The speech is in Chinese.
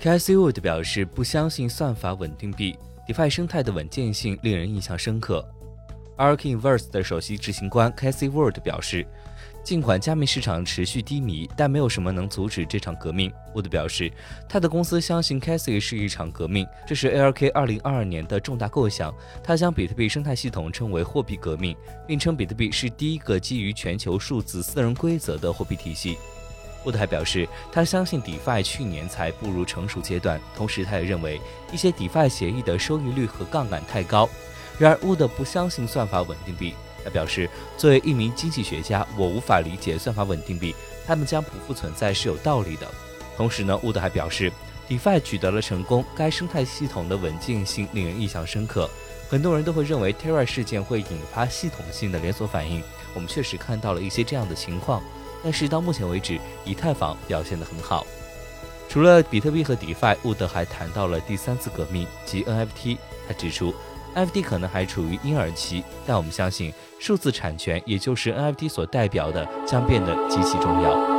Casey Wood 表示不相信算法稳定币，DeFi 生态的稳健性令人印象深刻。Ark Inverse 的首席执行官 Casey Wood 表示。尽管加密市场持续低迷，但没有什么能阻止这场革命。Wood 表示，他的公司相信 Cassie 是一场革命，这是 ARK 2022年的重大构想。他将比特币生态系统称为货币革命，并称比特币是第一个基于全球数字私人规则的货币体系。Wood 还表示，他相信 DeFi 去年才步入成熟阶段，同时他也认为一些 DeFi 协议的收益率和杠杆太高。然而，Wood 不相信算法稳定币。他表示，作为一名经济学家，我无法理解算法稳定币，他们将不复存在是有道理的。同时呢，乌德还表示，DeFi 取得了成功，该生态系统的稳健性令人印象深刻。很多人都会认为 Terra 事件会引发系统性的连锁反应，我们确实看到了一些这样的情况。但是到目前为止，以太坊表现得很好。除了比特币和 DeFi，乌德还谈到了第三次革命即 NFT。他指出。NFT 可能还处于婴儿期，但我们相信数字产权，也就是 NFT 所代表的，将变得极其重要。